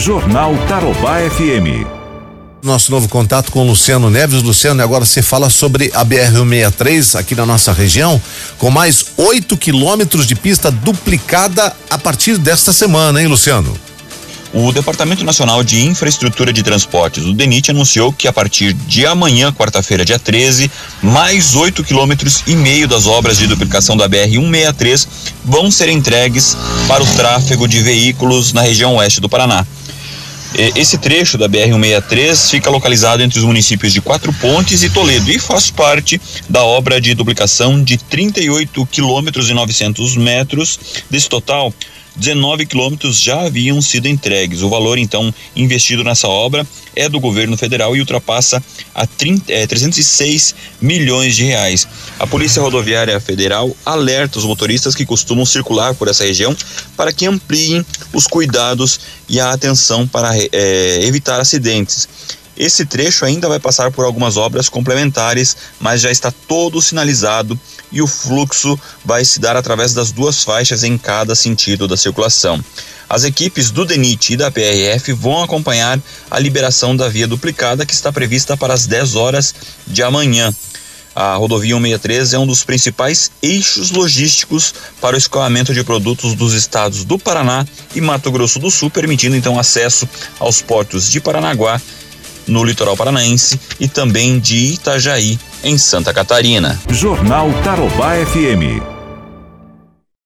Jornal Tarobá FM. Nosso novo contato com o Luciano Neves. Luciano, agora você fala sobre a BR-163 aqui na nossa região, com mais 8 quilômetros de pista duplicada a partir desta semana, hein, Luciano? O Departamento Nacional de Infraestrutura de Transportes, o DENIT, anunciou que a partir de amanhã, quarta-feira, dia 13, mais 8 quilômetros e meio das obras de duplicação da BR-163 vão ser entregues para o tráfego de veículos na região oeste do Paraná. Esse trecho da BR-163 fica localizado entre os municípios de Quatro Pontes e Toledo e faz parte da obra de duplicação de 38 quilômetros e 900 metros. Desse total, 19 quilômetros já haviam sido entregues. O valor, então, investido nessa obra é do governo federal e ultrapassa a 30, é, 306 milhões de reais. A Polícia Rodoviária Federal alerta os motoristas que costumam circular por essa região para que ampliem os cuidados e a atenção para é, evitar acidentes. Esse trecho ainda vai passar por algumas obras complementares, mas já está todo sinalizado e o fluxo vai se dar através das duas faixas em cada sentido da circulação. As equipes do DENIT e da PRF vão acompanhar a liberação da via duplicada que está prevista para as 10 horas de amanhã. A rodovia 163 é um dos principais eixos logísticos para o escoamento de produtos dos estados do Paraná e Mato Grosso do Sul, permitindo então acesso aos portos de Paranaguá no litoral paranaense e também de Itajaí, em Santa Catarina. Jornal Tarobá FM.